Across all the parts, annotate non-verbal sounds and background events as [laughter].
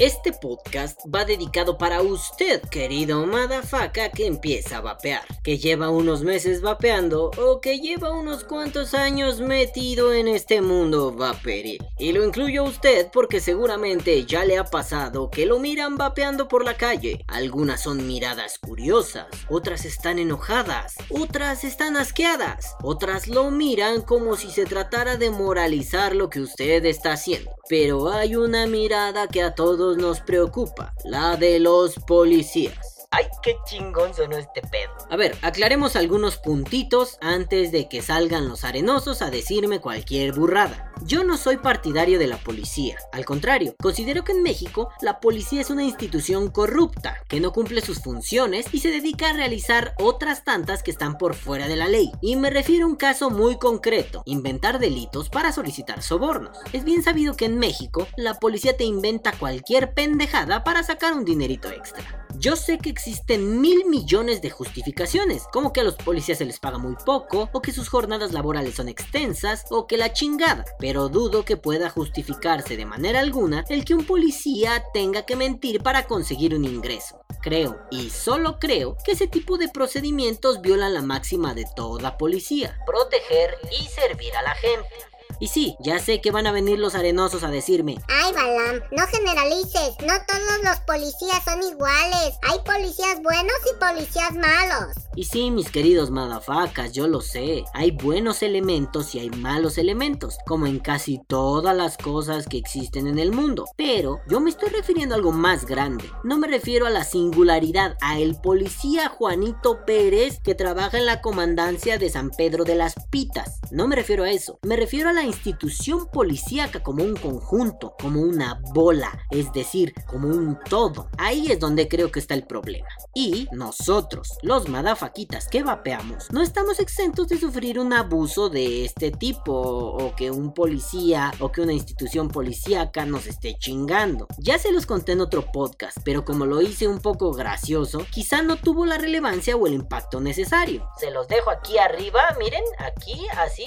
Este podcast va dedicado para usted, querido madafaca que empieza a vapear, que lleva unos meses vapeando o que lleva unos cuantos años metido en este mundo vaporil. Y lo incluyo a usted porque seguramente ya le ha pasado que lo miran vapeando por la calle. Algunas son miradas curiosas, otras están enojadas, otras están asqueadas, otras lo miran como si se tratara de moralizar lo que usted está haciendo. Pero hay una mirada que a todos nos preocupa, la de los policías. Ay, qué chingón sonó este pedo. A ver, aclaremos algunos puntitos antes de que salgan los arenosos a decirme cualquier burrada. Yo no soy partidario de la policía, al contrario, considero que en México la policía es una institución corrupta, que no cumple sus funciones y se dedica a realizar otras tantas que están por fuera de la ley. Y me refiero a un caso muy concreto, inventar delitos para solicitar sobornos. Es bien sabido que en México la policía te inventa cualquier pendejada para sacar un dinerito extra. Yo sé que existen mil millones de justificaciones, como que a los policías se les paga muy poco, o que sus jornadas laborales son extensas, o que la chingada, pero dudo que pueda justificarse de manera alguna el que un policía tenga que mentir para conseguir un ingreso. Creo, y solo creo, que ese tipo de procedimientos violan la máxima de toda policía. Proteger y servir a la gente. Y sí, ya sé que van a venir los arenosos a decirme. Ay, Balam, no generalices. No todos los policías son iguales. Hay policías buenos y policías malos. Y sí, mis queridos madafacas, yo lo sé. Hay buenos elementos y hay malos elementos, como en casi todas las cosas que existen en el mundo. Pero yo me estoy refiriendo a algo más grande. No me refiero a la singularidad, a el policía Juanito Pérez que trabaja en la comandancia de San Pedro de las Pitas. No me refiero a eso. Me refiero a la institución policíaca como un conjunto, como una bola, es decir, como un todo. Ahí es donde creo que está el problema. Y nosotros, los madafaquitas que vapeamos, no estamos exentos de sufrir un abuso de este tipo, o que un policía o que una institución policíaca nos esté chingando. Ya se los conté en otro podcast, pero como lo hice un poco gracioso, quizá no tuvo la relevancia o el impacto necesario. Se los dejo aquí arriba, miren, aquí, así,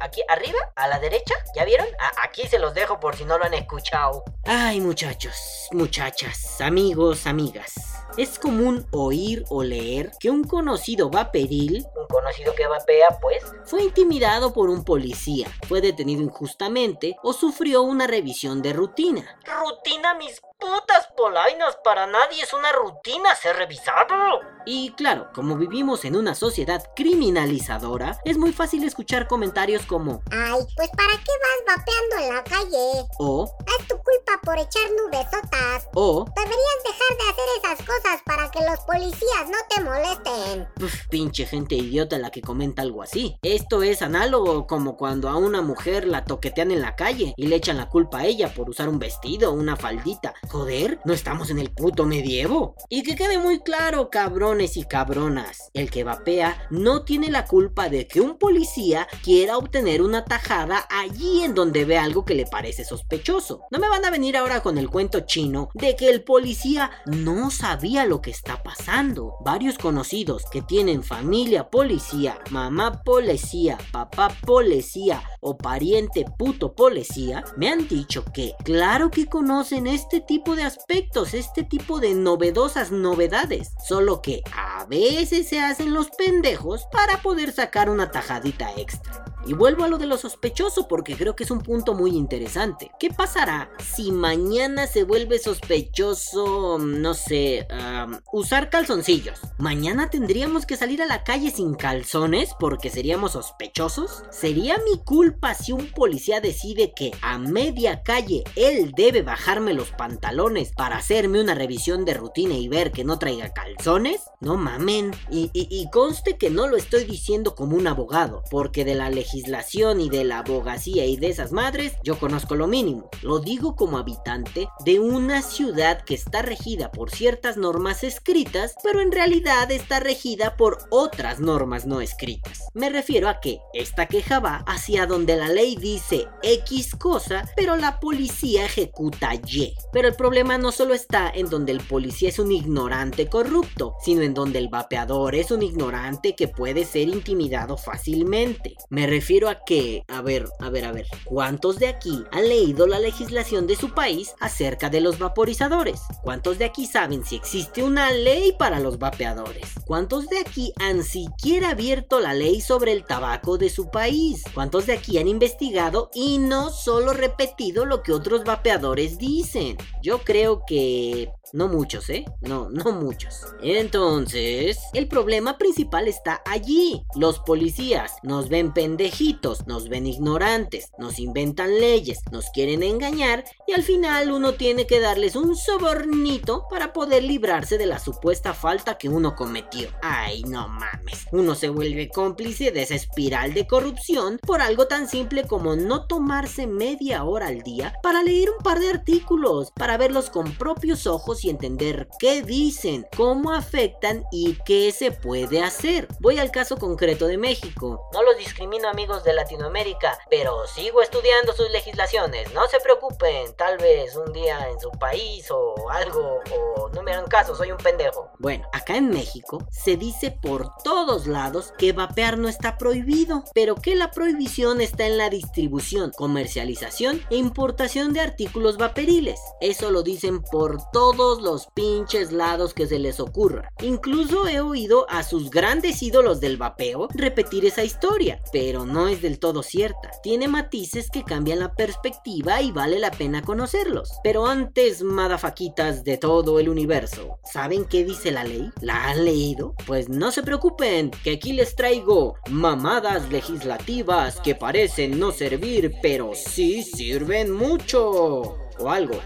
aquí arriba, a la derecha, ¿ya vieron? aquí se los dejo por si no lo han escuchado. Ay muchachos, muchachas, amigos, amigas. Es común oír o leer que un conocido vaperil, un conocido que vapea, pues, fue intimidado por un policía, fue detenido injustamente o sufrió una revisión de rutina. Rutina, mis putas polainas, para nadie es una rutina ser revisado. Y claro, como vivimos en una sociedad criminalizadora, es muy fácil escuchar comentarios como Ay, pues ¿para qué vas vapeando en la calle? O Es tu culpa por echar nubesotas. O Deberías dejar de hacer esas cosas para que los policías no te molesten. Uf, pinche gente idiota la que comenta algo así. Esto es análogo como cuando a una mujer la toquetean en la calle y le echan la culpa a ella por usar un vestido o una faldita. Joder, no estamos en el puto medievo. Y que quede muy claro, cabrones y cabronas, el que vapea no tiene la culpa de que un policía quiera obtener una tajada allí en donde ve algo que le parece sospechoso. No me van a venir ahora con el cuento chino de que el policía no sabía lo que está pasando. Varios conocidos que tienen familia policía, mamá policía, papá policía o pariente puto policía, me han dicho que claro que conocen este tipo de aspectos, este tipo de novedosas novedades. Solo que a veces se hacen los pendejos para poder sacar una tajadita extra. Y vuelvo a lo de lo sospechoso porque creo que es un punto muy interesante. ¿Qué pasará si mañana se vuelve sospechoso, no sé, usar calzoncillos? ¿Mañana tendríamos que salir a la calle sin calzones porque seríamos sospechosos? ¿Sería mi culpa si un policía decide que a media calle él debe bajarme los pantalones para hacerme una revisión de rutina y ver que no traiga calzones? No mamen. Y, y conste que no lo estoy diciendo como un abogado, porque de la legislación legislación y de la abogacía y de esas madres, yo conozco lo mínimo. Lo digo como habitante de una ciudad que está regida por ciertas normas escritas, pero en realidad está regida por otras normas no escritas. Me refiero a que esta queja va hacia donde la ley dice X cosa, pero la policía ejecuta Y. Pero el problema no solo está en donde el policía es un ignorante corrupto, sino en donde el vapeador es un ignorante que puede ser intimidado fácilmente. Me refiero a que, a ver, a ver, a ver, ¿cuántos de aquí han leído la legislación de su país acerca de los vaporizadores? ¿Cuántos de aquí saben si existe una ley para los vapeadores? ¿Cuántos de aquí han siquiera abierto la ley sobre el tabaco de su país? ¿Cuántos de aquí han investigado y no solo repetido lo que otros vapeadores dicen? Yo creo que no muchos, ¿eh? No, no muchos. Entonces, el problema principal está allí. Los policías nos ven pendejitos, nos ven ignorantes, nos inventan leyes, nos quieren engañar y al final uno tiene que darles un sobornito para poder librarse de la supuesta falta que uno cometió. Ay, no mames. Uno se vuelve cómplice de esa espiral de corrupción por algo tan simple como no tomarse media hora al día para leer un par de artículos, para verlos con propios ojos y entender qué dicen, cómo afectan y qué se puede hacer. Voy al caso concreto de México. No los discrimino amigos de Latinoamérica, pero sigo estudiando sus legislaciones. No se preocupen, tal vez un día en su país o algo, o no me hagan caso, soy un pendejo. Bueno, acá en México se dice por todos lados que vapear no está prohibido, pero que la prohibición está en la distribución, comercialización e importación de artículos vaperiles. Eso lo dicen por todos los pinches lados que se les ocurra. Incluso he oído a sus grandes ídolos del vapeo repetir esa historia, pero no es del todo cierta. Tiene matices que cambian la perspectiva y vale la pena conocerlos. Pero antes, madafaquitas de todo el universo, ¿saben qué dice la ley? ¿La han leído? Pues no se preocupen, que aquí les traigo mamadas legislativas que parecen no servir, pero sí sirven mucho. O algo.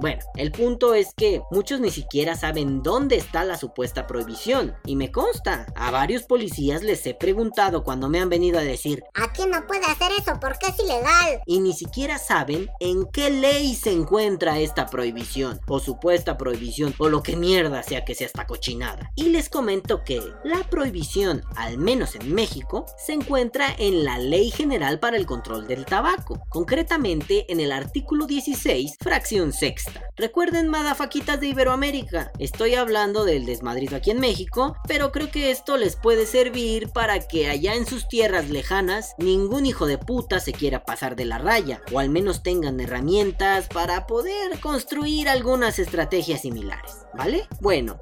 Bueno, el punto es que muchos ni siquiera saben dónde está la supuesta prohibición. Y me consta, a varios policías les he preguntado cuando me han venido a decir, Aquí no puede hacer eso porque es ilegal. y ni siquiera saben en qué ley se encuentra esta prohibición, o supuesta prohibición, o lo que mierda sea que sea esta cochinada. Y les comento que la prohibición, al menos en México, se encuentra en la Ley General para el Control del Tabaco, concretamente en el artículo 16, fracción sexta. Recuerden, madafaquitas de Iberoamérica, estoy hablando del desmadrido aquí en México, pero creo que esto les puede servir para que allá en sus tierras lejanas ningún hijo de puta se quiera pasar de la raya, o al menos tengan herramientas para poder construir algunas estrategias similares, ¿vale? Bueno,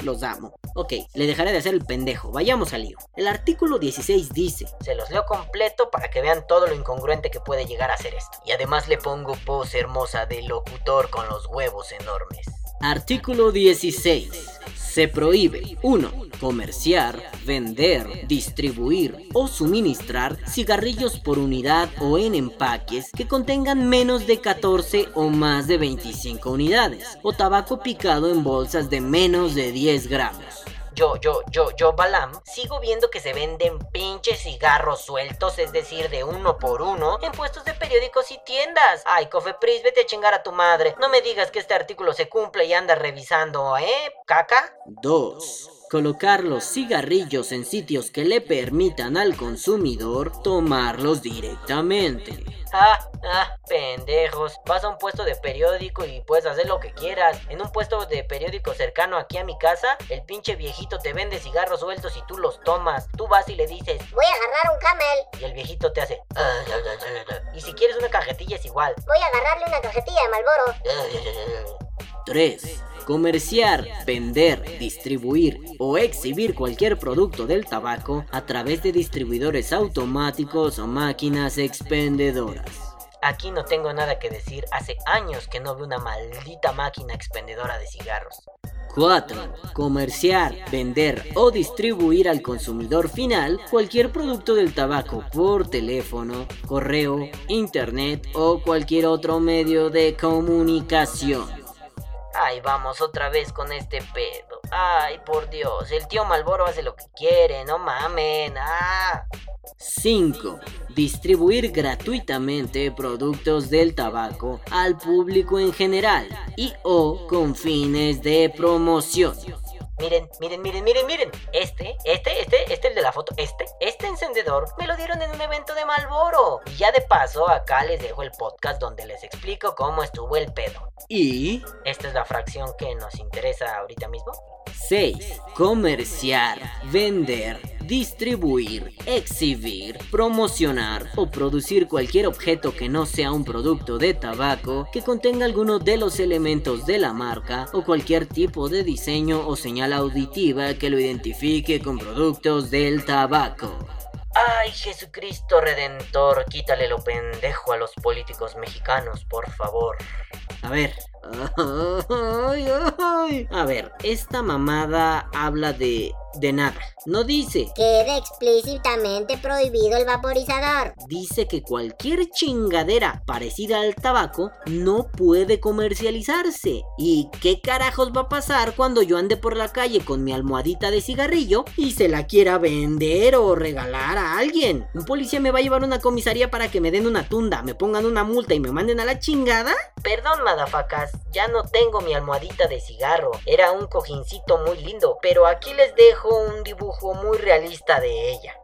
los amo. Ok, le dejaré de hacer el pendejo, vayamos al lío. El artículo 16 dice, Se los leo completo para que vean todo lo incongruente que puede llegar a ser esto. Y además le pongo pose hermosa de locutor con los huevos enormes. Artículo 16. Se prohíbe 1. Comerciar, vender, distribuir o suministrar cigarrillos por unidad o en empaques que contengan menos de 14 o más de 25 unidades o tabaco picado en bolsas de menos de 10 gramos. Yo, yo, yo, yo, Balam, sigo viendo que se venden pinches cigarros sueltos, es decir, de uno por uno, en puestos de periódicos y tiendas. Ay, Cofepris, vete a chingar a tu madre. No me digas que este artículo se cumple y andas revisando, ¿eh? ¿Caca? 2. Colocar los cigarrillos en sitios que le permitan al consumidor tomarlos directamente. Ah, ah, pendejos. Vas a un puesto de periódico y puedes hacer lo que quieras. En un puesto de periódico cercano aquí a mi casa, el pinche viejito te vende cigarros sueltos y tú los tomas. Tú vas y le dices, Voy a agarrar un camel. y el viejito te hace. "Ah, Y si quieres una cajetilla es igual. Voy a agarrarle una cajetilla de Malboro. [laughs] 3. Comerciar, vender, distribuir o exhibir cualquier producto del tabaco a través de distribuidores automáticos o máquinas expendedoras. Aquí no tengo nada que decir. Hace años que no veo una maldita máquina expendedora de cigarros. 4. Comerciar, vender o distribuir al consumidor final cualquier producto del tabaco por teléfono, correo, internet o cualquier otro medio de comunicación. Ay, vamos otra vez con este pedo. Ay, por Dios, el tío Malboro hace lo que quiere, no mamen. Ah. 5. Distribuir gratuitamente productos del tabaco al público en general y o con fines de promoción. Miren, miren, miren, miren, miren. Este, este, este, este, el de la foto, este, este encendedor me lo dieron en un evento de Malboro. Y ya de paso, acá les dejo el podcast donde les explico cómo estuvo el pedo. Y Esta es la fracción que nos interesa ahorita mismo. 6. Comerciar, vender, distribuir, exhibir, promocionar o producir cualquier objeto que no sea un producto de tabaco que contenga alguno de los elementos de la marca o cualquier tipo de diseño o señal auditiva que lo identifique con productos del tabaco. Ay, Jesucristo Redentor, quítale lo pendejo a los políticos mexicanos, por favor. A ver. A ver, esta mamada habla de de nada. No dice. Queda explícitamente prohibido el vaporizador. Dice que cualquier chingadera parecida al tabaco no puede comercializarse. ¿Y qué carajos va a pasar cuando yo ande por la calle con mi almohadita de cigarrillo y se la quiera vender o regalar a alguien? ¿Un policía me va a llevar a una comisaría para que me den una tunda, me pongan una multa y me manden a la chingada? Perdón, madafacas, ya no tengo mi almohadita de cigarro. Era un cojincito muy lindo, pero aquí les dejo un dibujo muy realista de ella.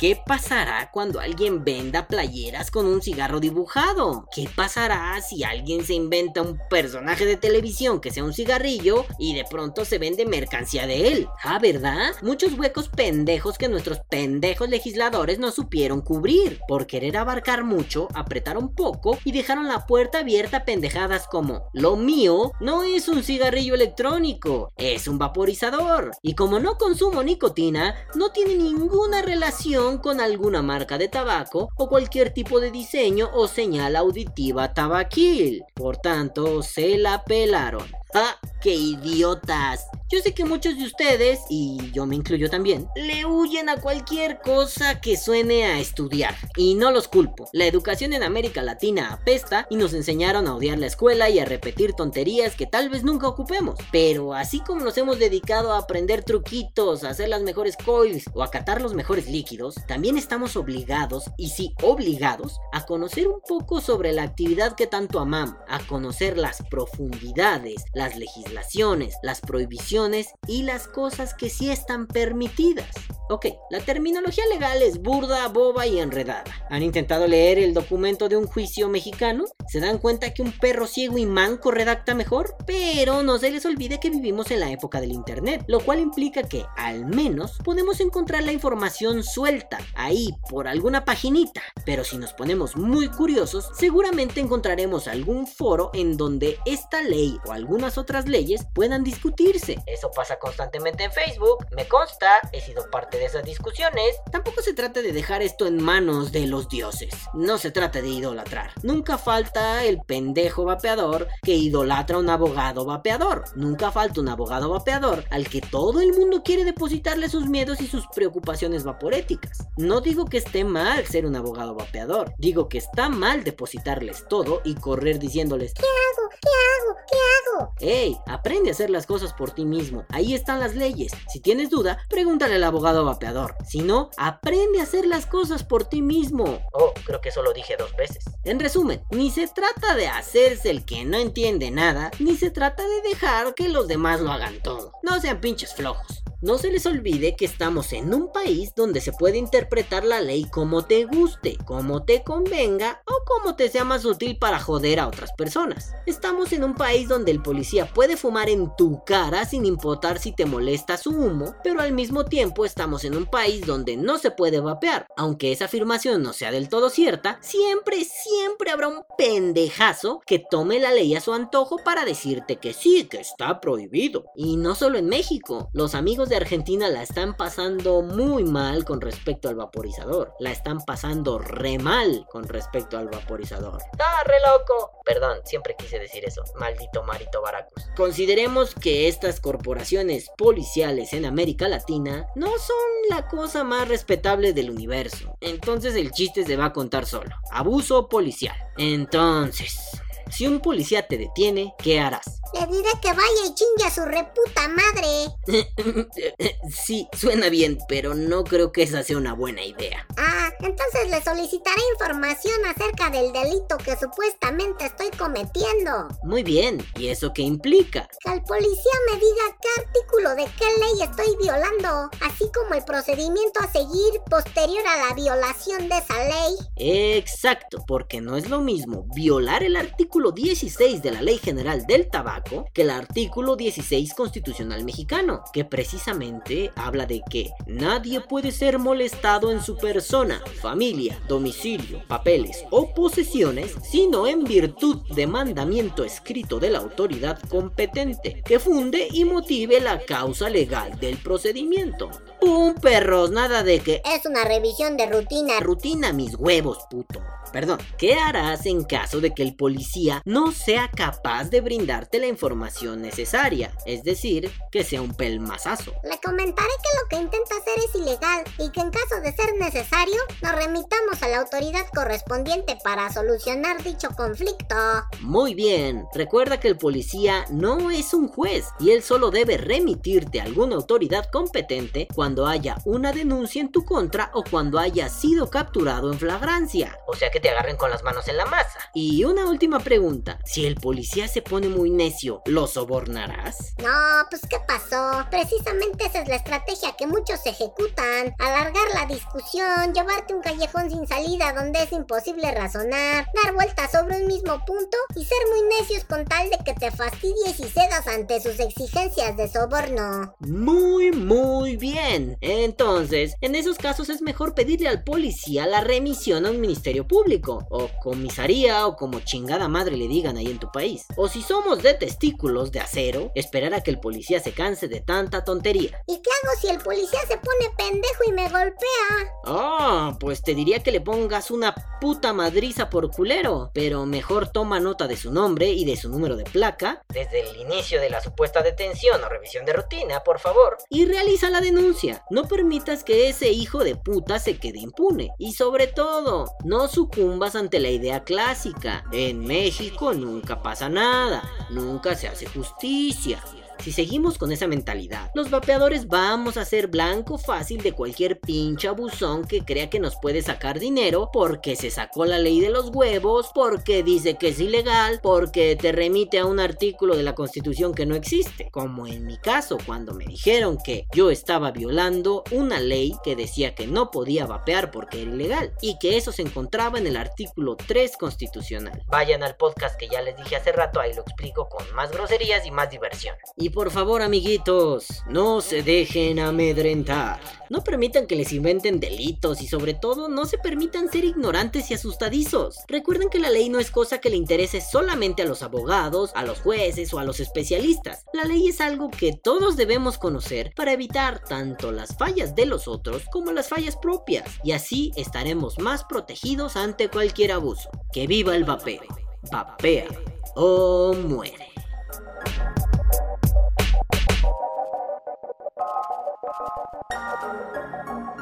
¿Qué pasará cuando alguien venda playeras con un cigarro dibujado? ¿Qué pasará si alguien se inventa un personaje de televisión que sea un cigarrillo y de pronto se vende mercancía de él? Ah, ¿verdad? Muchos huecos pendejos que nuestros pendejos legisladores no supieron cubrir. Por querer abarcar mucho, apretaron poco y dejaron la puerta abierta a pendejadas como lo mío no es un cigarrillo electrónico, es un vaporizador. Y como no consumo nicotina, no tiene ninguna relación con alguna marca de tabaco o cualquier tipo de diseño o señal auditiva tabaquil. Por tanto, se la pelaron. ¡Ah, qué idiotas! Yo sé que muchos de ustedes, y yo me incluyo también, le huyen a cualquier cosa que suene a estudiar. Y no los culpo. La educación en América Latina apesta y nos enseñaron a odiar la escuela y a repetir tonterías que tal vez nunca ocupemos. Pero así como nos hemos dedicado a aprender truquitos, a hacer las mejores coils o a catar los mejores líquidos, también estamos obligados, y sí obligados, a conocer un poco sobre la actividad que tanto amamos, a conocer las profundidades, las legislaciones, las prohibiciones y las cosas que sí están permitidas. Ok, la terminología legal es burda, boba y enredada. ¿Han intentado leer el documento de un juicio mexicano? ¿Se dan cuenta que un perro ciego y manco redacta mejor? Pero no se les olvide que vivimos en la época del Internet, lo cual implica que, al menos, podemos encontrar la información suelta, ahí, por alguna paginita. Pero si nos ponemos muy curiosos, seguramente encontraremos algún foro en donde esta ley o algunas otras leyes puedan discutirse. Eso pasa constantemente en Facebook, me consta, he sido parte de esas discusiones. Tampoco se trata de dejar esto en manos de los dioses, no se trata de idolatrar. Nunca falta el pendejo vapeador que idolatra a un abogado vapeador. Nunca falta un abogado vapeador al que todo el mundo quiere depositarle sus miedos y sus preocupaciones vaporéticas. No digo que esté mal ser un abogado vapeador, digo que está mal depositarles todo y correr diciéndoles ¿Qué hago? ¿Qué hago? ¿Qué hago? ¡Ey! Aprende a hacer las cosas por ti mismo. Ahí están las leyes. Si tienes duda, pregúntale al abogado vapeador. Si no, aprende a hacer las cosas por ti mismo. Oh, creo que eso lo dije dos veces. En resumen, ni se trata de hacerse el que no entiende nada, ni se trata de dejar que los demás lo hagan todo. No sean pinches flojos. No se les olvide que estamos en un país donde se puede interpretar la ley como te guste, como te convenga como te sea más útil para joder a otras personas. Estamos en un país donde el policía puede fumar en tu cara sin importar si te molesta su humo, pero al mismo tiempo estamos en un país donde no se puede vapear. Aunque esa afirmación no sea del todo cierta, siempre, siempre habrá un pendejazo que tome la ley a su antojo para decirte que sí, que está prohibido. Y no solo en México, los amigos de Argentina la están pasando muy mal con respecto al vaporizador. La están pasando re mal con respecto al vaporizador. ¡Ah, re loco! Perdón, siempre quise decir eso. Maldito Marito Baracus. Consideremos que estas corporaciones policiales en América Latina no son la cosa más respetable del universo. Entonces el chiste se va a contar solo. Abuso policial. Entonces... Si un policía te detiene, ¿qué harás? Le diré que vaya y chingue a su reputa madre. [laughs] sí, suena bien, pero no creo que esa sea una buena idea. Ah, entonces le solicitaré información acerca del delito que supuestamente estoy cometiendo. Muy bien, ¿y eso qué implica? Que el policía me diga qué artículo de qué ley estoy violando, así como el procedimiento a seguir posterior a la violación de esa ley. Exacto, porque no es lo mismo violar el artículo 16 de la Ley General del Tabaco que el artículo 16 constitucional mexicano, que precisamente habla de que nadie puede ser molestado en su persona, familia, domicilio, papeles o posesiones, sino en virtud de mandamiento escrito de la autoridad competente, que funde y motive la causa legal del procedimiento. ¡Pum, perros! Nada de que... Es una revisión de rutina. Rutina, mis huevos, puto. Perdón, ¿qué harás en caso de que el policía no sea capaz de brindarte la información necesaria? Es decir, que sea un pelmazazo. Le comentaré que lo que intenta hacer es ilegal y que en caso de ser necesario nos remitamos a la autoridad correspondiente para solucionar dicho conflicto. Muy bien, recuerda que el policía no es un juez y él solo debe remitirte a alguna autoridad competente cuando haya una denuncia en tu contra o cuando haya sido capturado en flagrancia. O sea que te agarren con las manos en la masa. Y una última pregunta, si el policía se pone muy necio, ¿lo sobornarás? No, pues ¿qué pasó? Precisamente esa es la estrategia que muchos ejecutan. Alargar la discusión, llevarte un callejón sin salida donde es imposible razonar, dar vueltas sobre un mismo punto y ser muy necios con tal de que te fastidies y cedas ante sus exigencias de soborno. Muy, muy bien. Entonces, en esos casos es mejor pedirle al policía la remisión a un ministerio público o comisaría o como chingada madre le digan ahí en tu país. O si somos de testículos de acero, esperar a que el policía se canse de tanta tontería. ¿Y qué hago si el policía se pone pendejo y me golpea? Ah, pues te diría que le pongas una puta madriza por culero, pero mejor toma nota de su nombre y de su número de placa. Desde el inicio de la supuesta detención o revisión de rutina, por favor. Y realiza la denuncia. No permitas que ese hijo de puta se quede impune. Y sobre todo, no sucumba ante la idea clásica. En México nunca pasa nada, nunca se hace justicia. Si seguimos con esa mentalidad, los vapeadores vamos a ser blanco fácil de cualquier pinche abusón que crea que nos puede sacar dinero porque se sacó la ley de los huevos, porque dice que es ilegal, porque te remite a un artículo de la constitución que no existe. Como en mi caso, cuando me dijeron que yo estaba violando una ley que decía que no podía vapear porque era ilegal y que eso se encontraba en el artículo 3 constitucional. Vayan al podcast que ya les dije hace rato, ahí lo explico con más groserías y más diversión. Y por favor, amiguitos, no se dejen amedrentar. No permitan que les inventen delitos y sobre todo no se permitan ser ignorantes y asustadizos. Recuerden que la ley no es cosa que le interese solamente a los abogados, a los jueces o a los especialistas. La ley es algo que todos debemos conocer para evitar tanto las fallas de los otros como las fallas propias y así estaremos más protegidos ante cualquier abuso. Que viva el vapeo. Vapea o muere. Thank you.